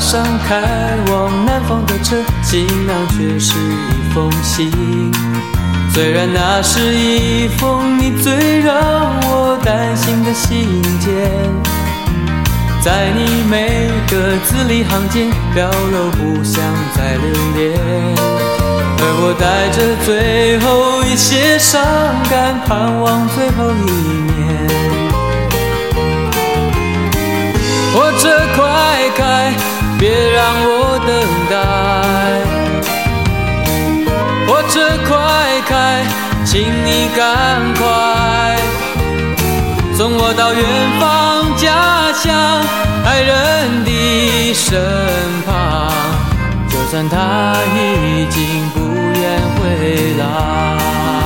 上开往南方的车，行囊却是一封信。虽然那是一封你最让我担心的信件，在你每个字里行间表露不想再留恋，而我带着最后一些伤感，盼望最后一面。我这快，别让我等待。火车快开，请你赶快送我到远方家乡爱人的身旁。就算他已经不愿回来。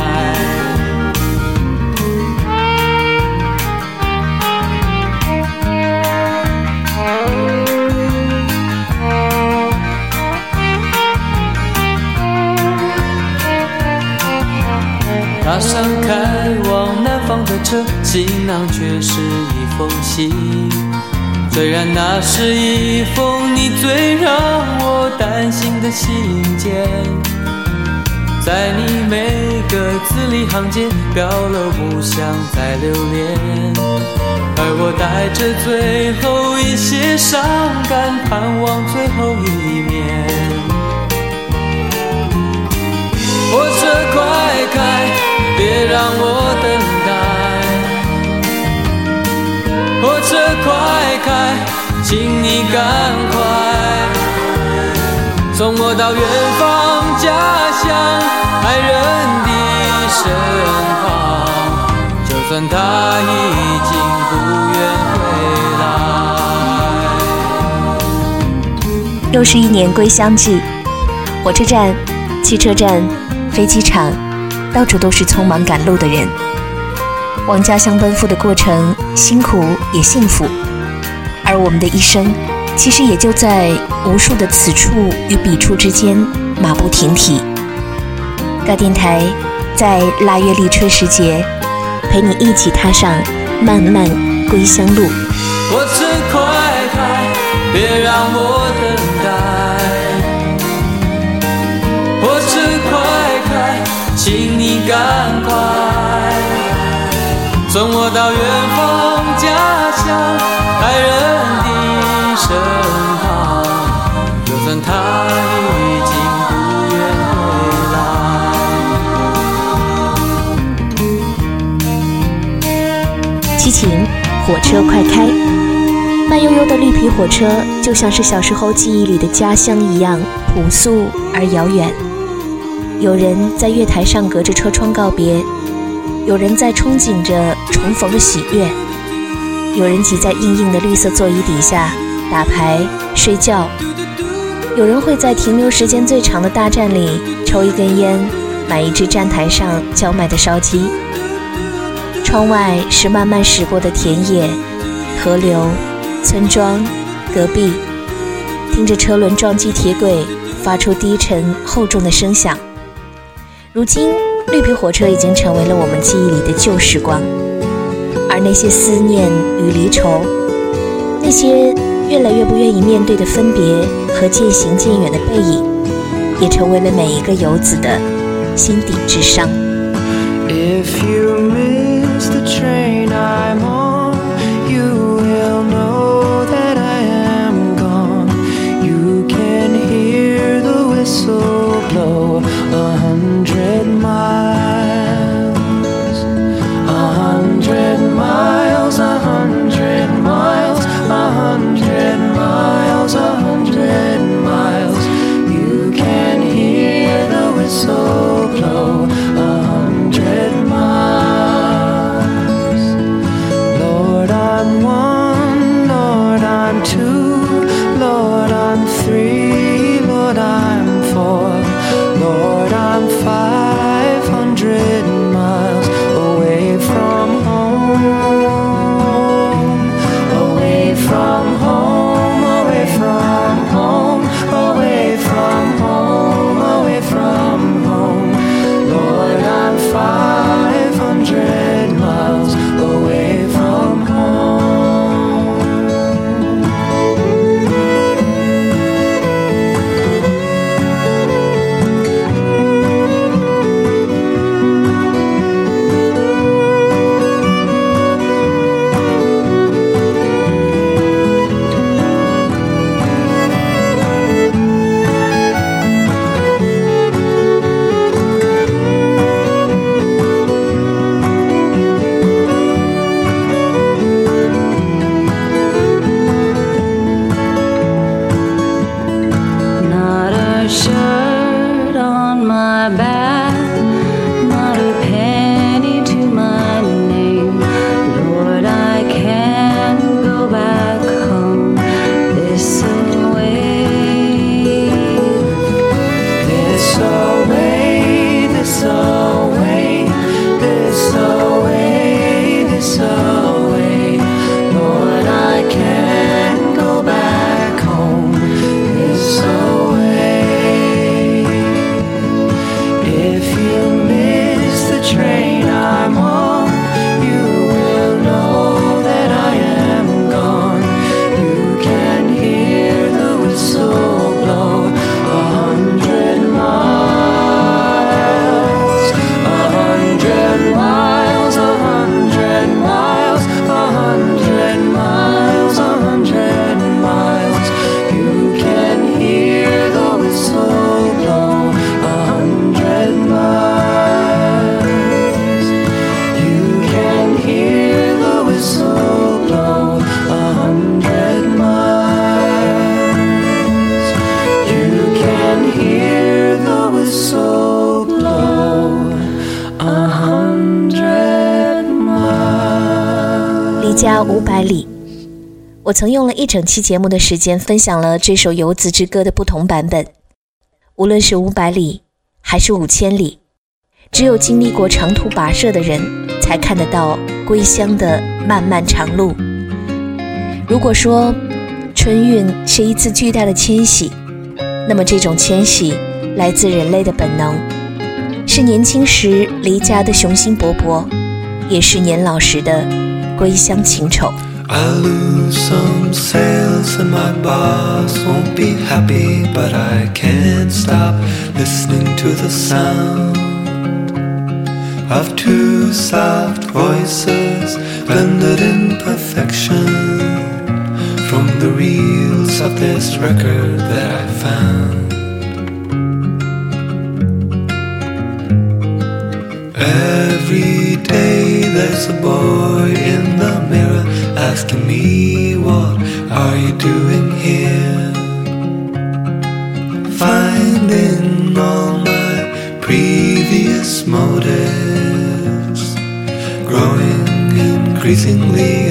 踏上开往南方的车，行囊却是一封信。虽然那是一封你最让我担心的信件，在你每个字里行间表露不想再留恋，而我带着最后一些伤感，盼望最后一面。火车快开。别让我等待，火车快开，请你赶快送我到远方家乡爱人的身旁。就算他已经不愿回来。又是一年归乡季，火车站、汽车站、飞机场。到处都是匆忙赶路的人，往家乡奔赴的过程辛苦也幸福，而我们的一生其实也就在无数的此处与彼处之间马不停蹄。该电台在腊月立春时节，陪你一起踏上漫漫归乡路。火车快开，别让我等请你赶快送我到远方家乡爱人的身旁，就算他已经不愿回来。激情，火车快开！慢悠悠的绿皮火车，就像是小时候记忆里的家乡一样朴素而遥远。有人在月台上隔着车窗告别，有人在憧憬着重逢的喜悦，有人挤在硬硬的绿色座椅底下打牌睡觉，有人会在停留时间最长的大站里抽一根烟，买一只站台上叫卖的烧鸡。窗外是慢慢驶过的田野、河流、村庄、隔壁，听着车轮撞击铁轨发出低沉厚重的声响。如今，绿皮火车已经成为了我们记忆里的旧时光，而那些思念与离愁，那些越来越不愿意面对的分别和渐行渐远的背影，也成为了每一个游子的心底之伤。If you miss the train, I 曾用了一整期节目的时间分享了这首游子之歌的不同版本。无论是五百里还是五千里，只有经历过长途跋涉的人，才看得到归乡的漫漫长路。如果说春运是一次巨大的迁徙，那么这种迁徙来自人类的本能，是年轻时离家的雄心勃勃，也是年老时的归乡情愁。I lose some sales and my boss won't be happy, but I can't stop listening to the sound of two soft voices blended in perfection from the reels of this record that I found. Every day there's a boy in the asking me, What are you doing here? Finding all my previous motives growing increasingly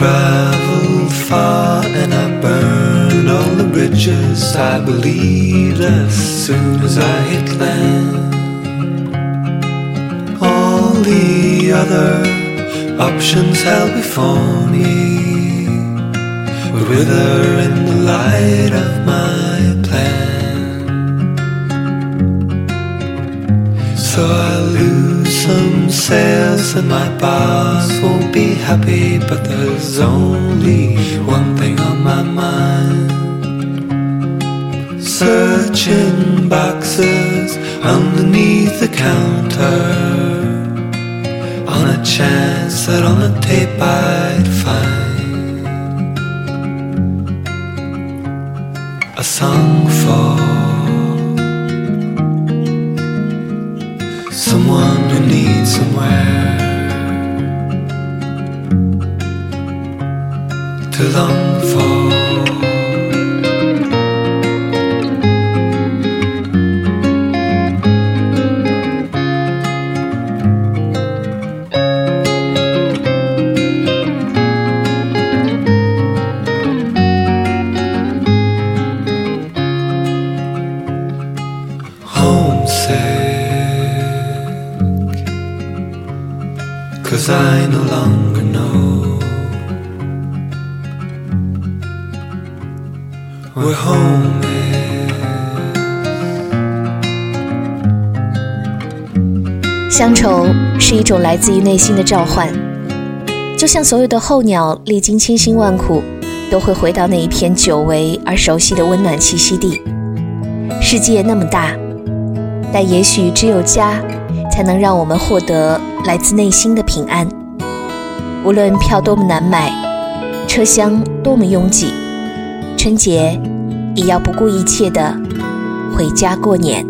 traveled far and I burned all the bridges I believed as soon as I hit land. All the other options held before me would wither in the light of my plan. So I lose some sales and my boss won't be happy, but there's only one thing on my mind. Searching boxes underneath the counter on a chance that on the tape I'd find a song for someone who needs somewhere to long 乡愁是一种来自于内心的召唤，就像所有的候鸟历经千辛万苦，都会回到那一片久违而熟悉的温暖栖息地。世界那么大，但也许只有家，才能让我们获得来自内心的平安。无论票多么难买，车厢多么拥挤，春节也要不顾一切的回家过年。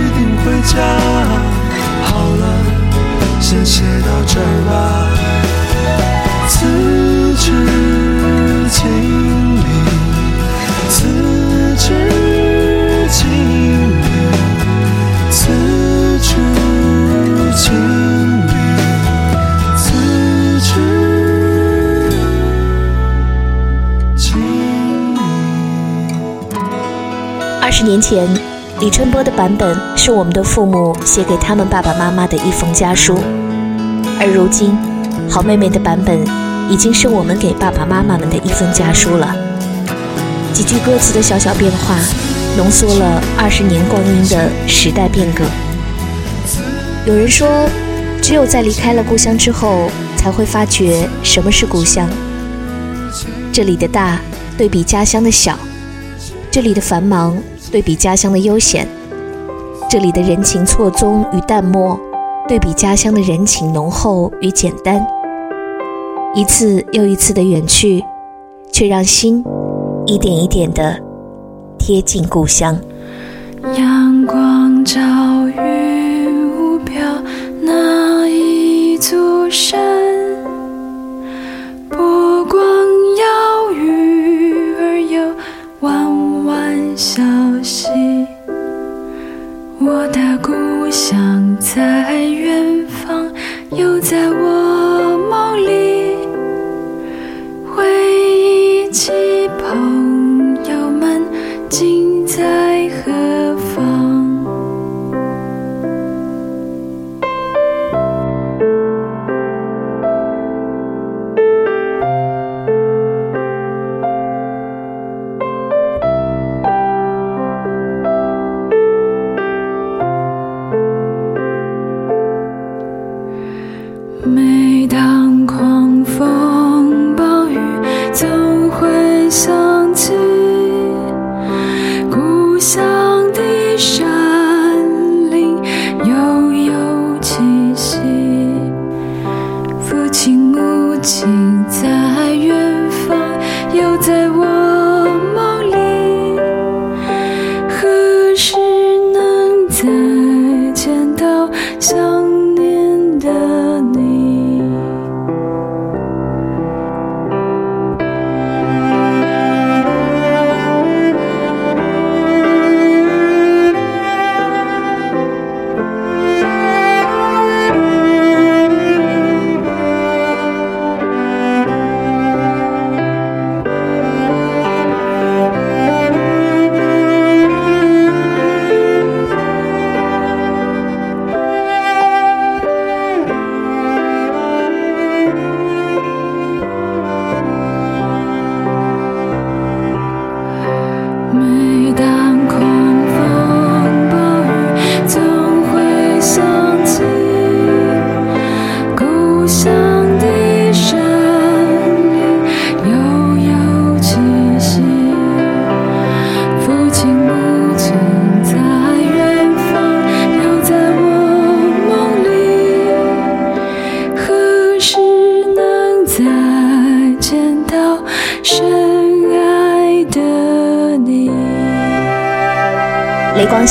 回家。好了，先写到这儿吧。此致敬礼，此致敬礼，此致敬礼，此致敬礼。二十年前。李春波的版本是我们的父母写给他们爸爸妈妈的一封家书，而如今，好妹妹的版本已经是我们给爸爸妈妈们的一封家书了。几句歌词的小小变化，浓缩了二十年光阴的时代变革。有人说，只有在离开了故乡之后，才会发觉什么是故乡。这里的大对比家乡的小，这里的繁忙对比家乡的悠闲，这里的人情错综与淡漠对比家乡的人情浓厚与简单。一次又一次的远去，却让心一点一点的贴近故乡。阳光照云雾飘，那一座山，父亲母亲在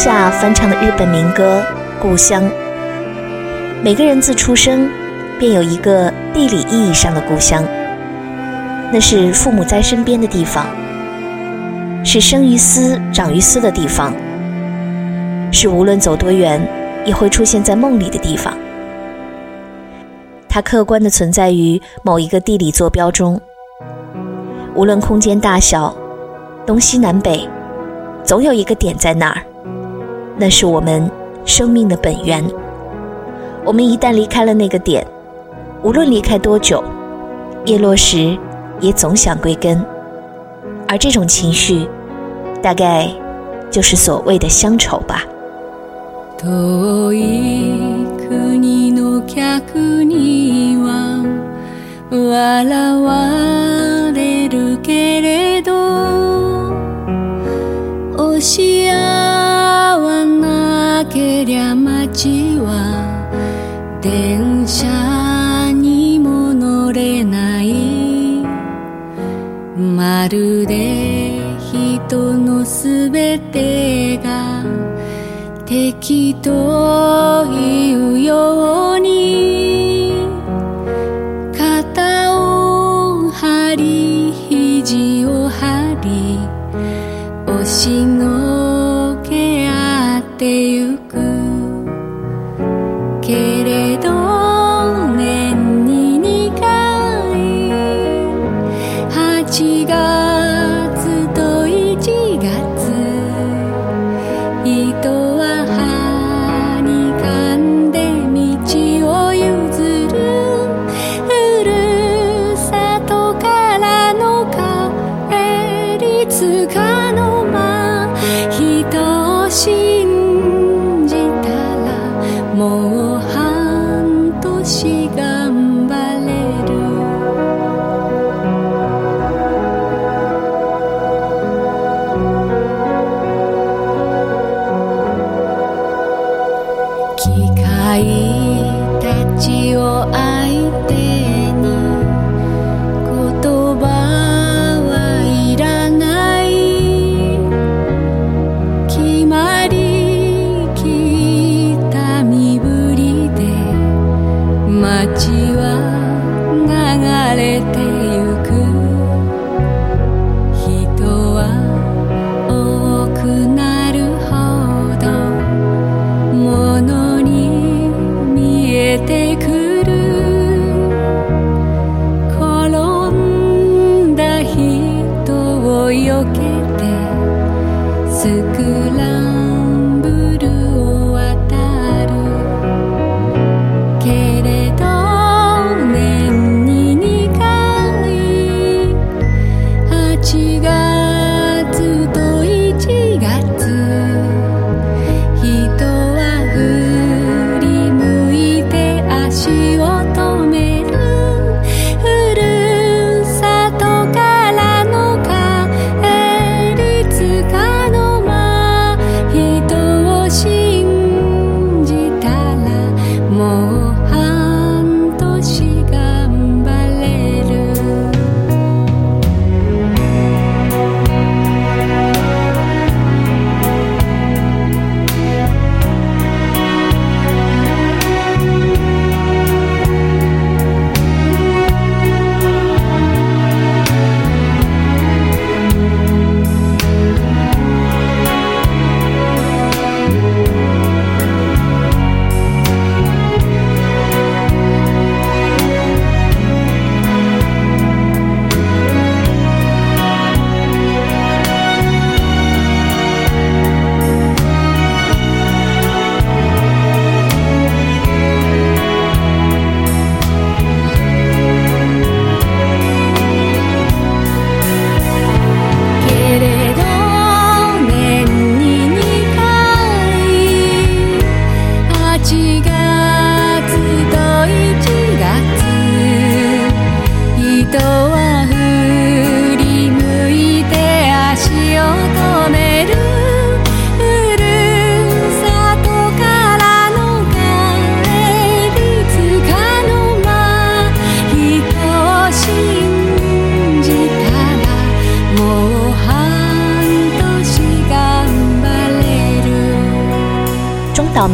下翻唱的日本民歌《故乡》。每个人自出生便有一个地理意义上的故乡，那是父母在身边的地方，是生于斯长于斯的地方，是无论走多远也会出现在梦里的地方。它客观的存在于某一个地理坐标中，无论空间大小、东西南北，总有一个点在那儿。那是我们生命的本源。我们一旦离开了那个点，无论离开多久，叶落时也总想归根。而这种情绪，大概就是所谓的乡愁吧。 遠い国の客には笑われるけれど ゃ街は電車にも乗れない。まるで人のすべてが敵というように。肩を張り肘を張り押しの ti more.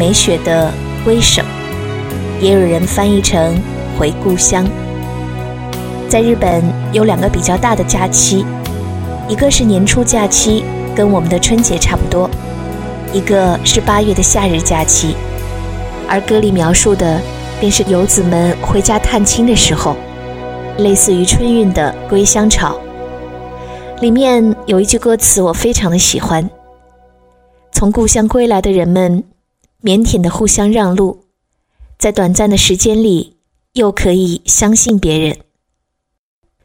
美雪的《归省》，也有人翻译成《回故乡》。在日本有两个比较大的假期，一个是年初假期，跟我们的春节差不多；一个是八月的夏日假期。而歌里描述的便是游子们回家探亲的时候，类似于春运的归乡潮。里面有一句歌词我非常的喜欢：从故乡归来的人们，腼腆的互相让路，在短暂的时间里，又可以相信别人。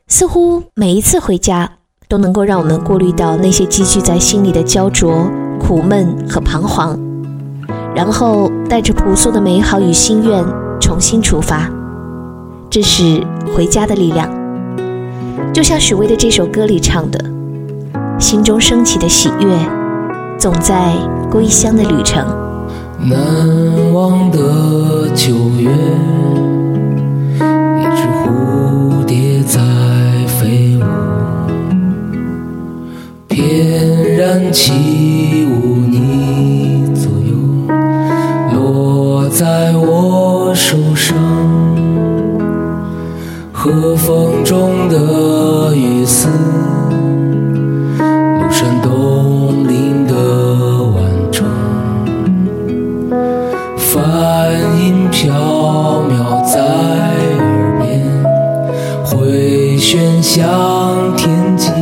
似乎每一次回家，都能够让我们过滤到那些积聚在心里的焦灼、苦闷和彷徨，然后带着朴素的美好与心愿重新出发。这是回家的力量，就像许巍的这首歌里唱的：“心中升起的喜悦，总在归乡的旅程。”难忘的九月，一只蝴蝶在飞舞，翩然起舞你左右，落在我手上，和风中的雨丝。梵音飘渺在耳边回旋向天际。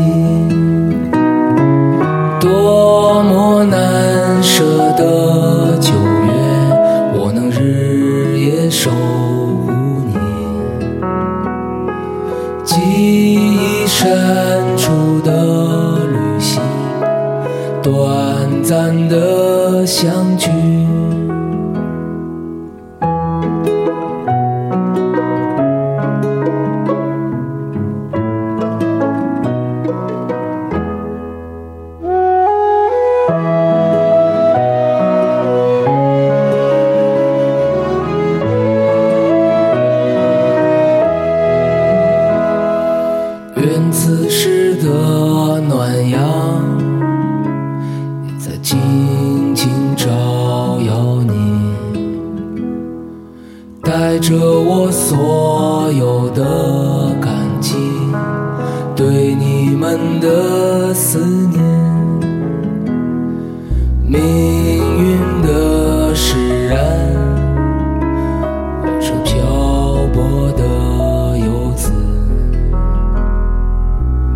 带着我所有的感激对你们的思念命运的使然像漂泊的游子。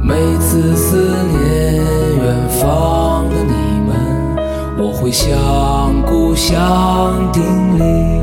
每次思念远方的你们我会向故乡顶礼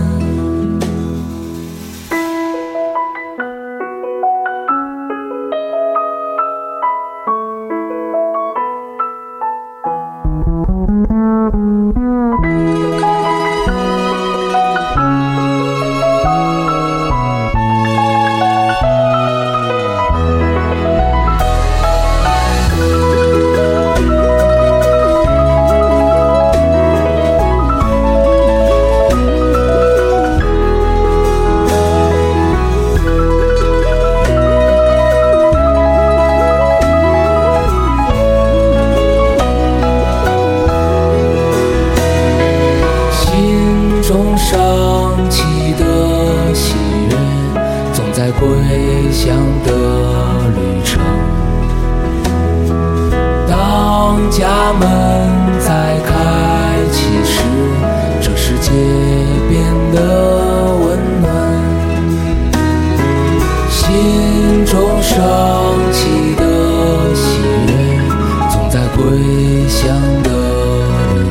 归乡的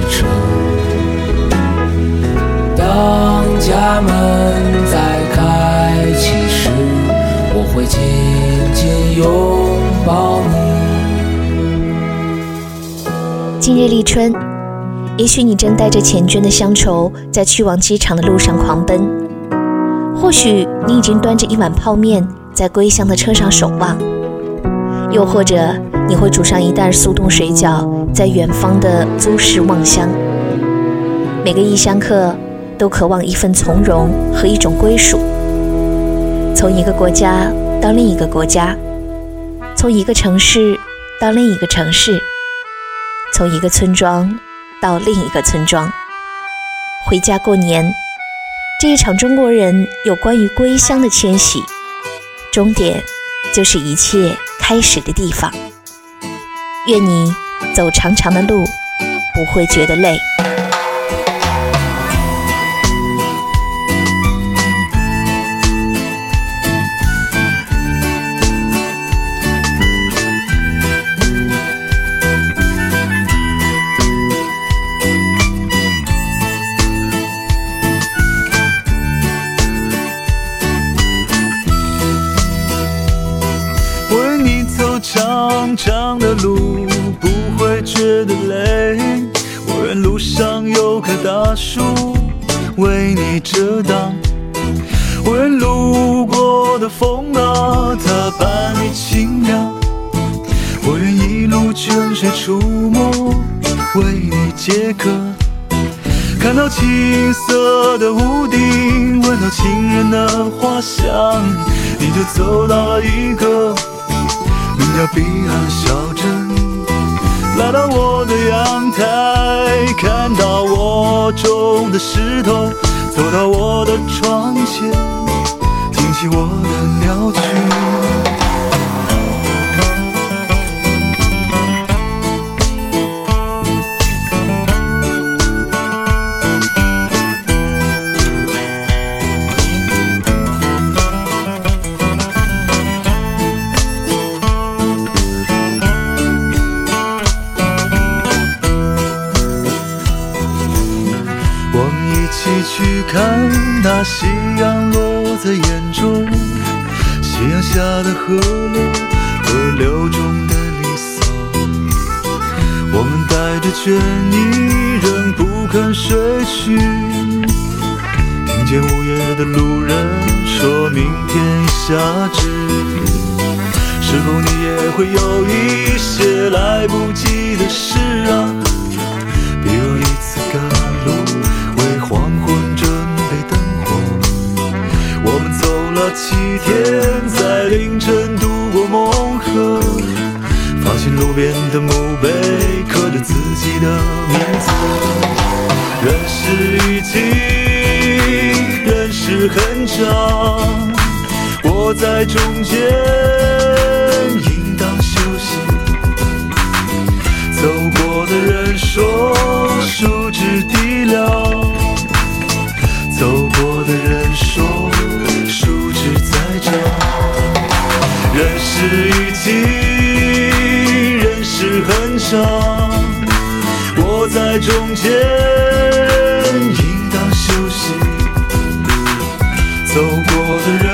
愁。当家门再开启时，我会紧紧拥抱你。今日立春，也许你正带着缱绻的乡愁，在去往机场的路上狂奔；或许你已经端着一碗泡面，在归乡的车上守望；又或者你会煮上一袋速冻水饺，在远方的租市望乡。每个异乡客都渴望一份从容和一种归属，从一个国家到另一个国家，从一个城市到另一个城市。从一个村庄到另一个村庄，回家过年，这一场中国人有关于归乡的迁徙，终点就是一切开始的地方。愿你走长长的路不会觉得累。为你走长长的路觉得累，我愿路上有棵大树为你遮挡，我愿路过的风啊，它伴你清凉，我愿一路泉水出没为你解渴。看到青色的屋顶，闻到情人的花香，你就走到了一个名叫彼岸小镇。来到我的阳台，看到我种的石头，走到我的窗前，听起我的鸟曲。带着倦意，仍不肯睡去。听见午夜的路人说明天下雨，是否你也会有一些来不及的事啊？比如一次赶路。为黄昏准备灯火，我们走了七天，在凌晨渡过梦河，发现路边的墓碑刻着自己的名字。人是雨季，人是很长，我在中间应当休息。走过的人说，树枝低了。上，我在中间应当休息。走过的人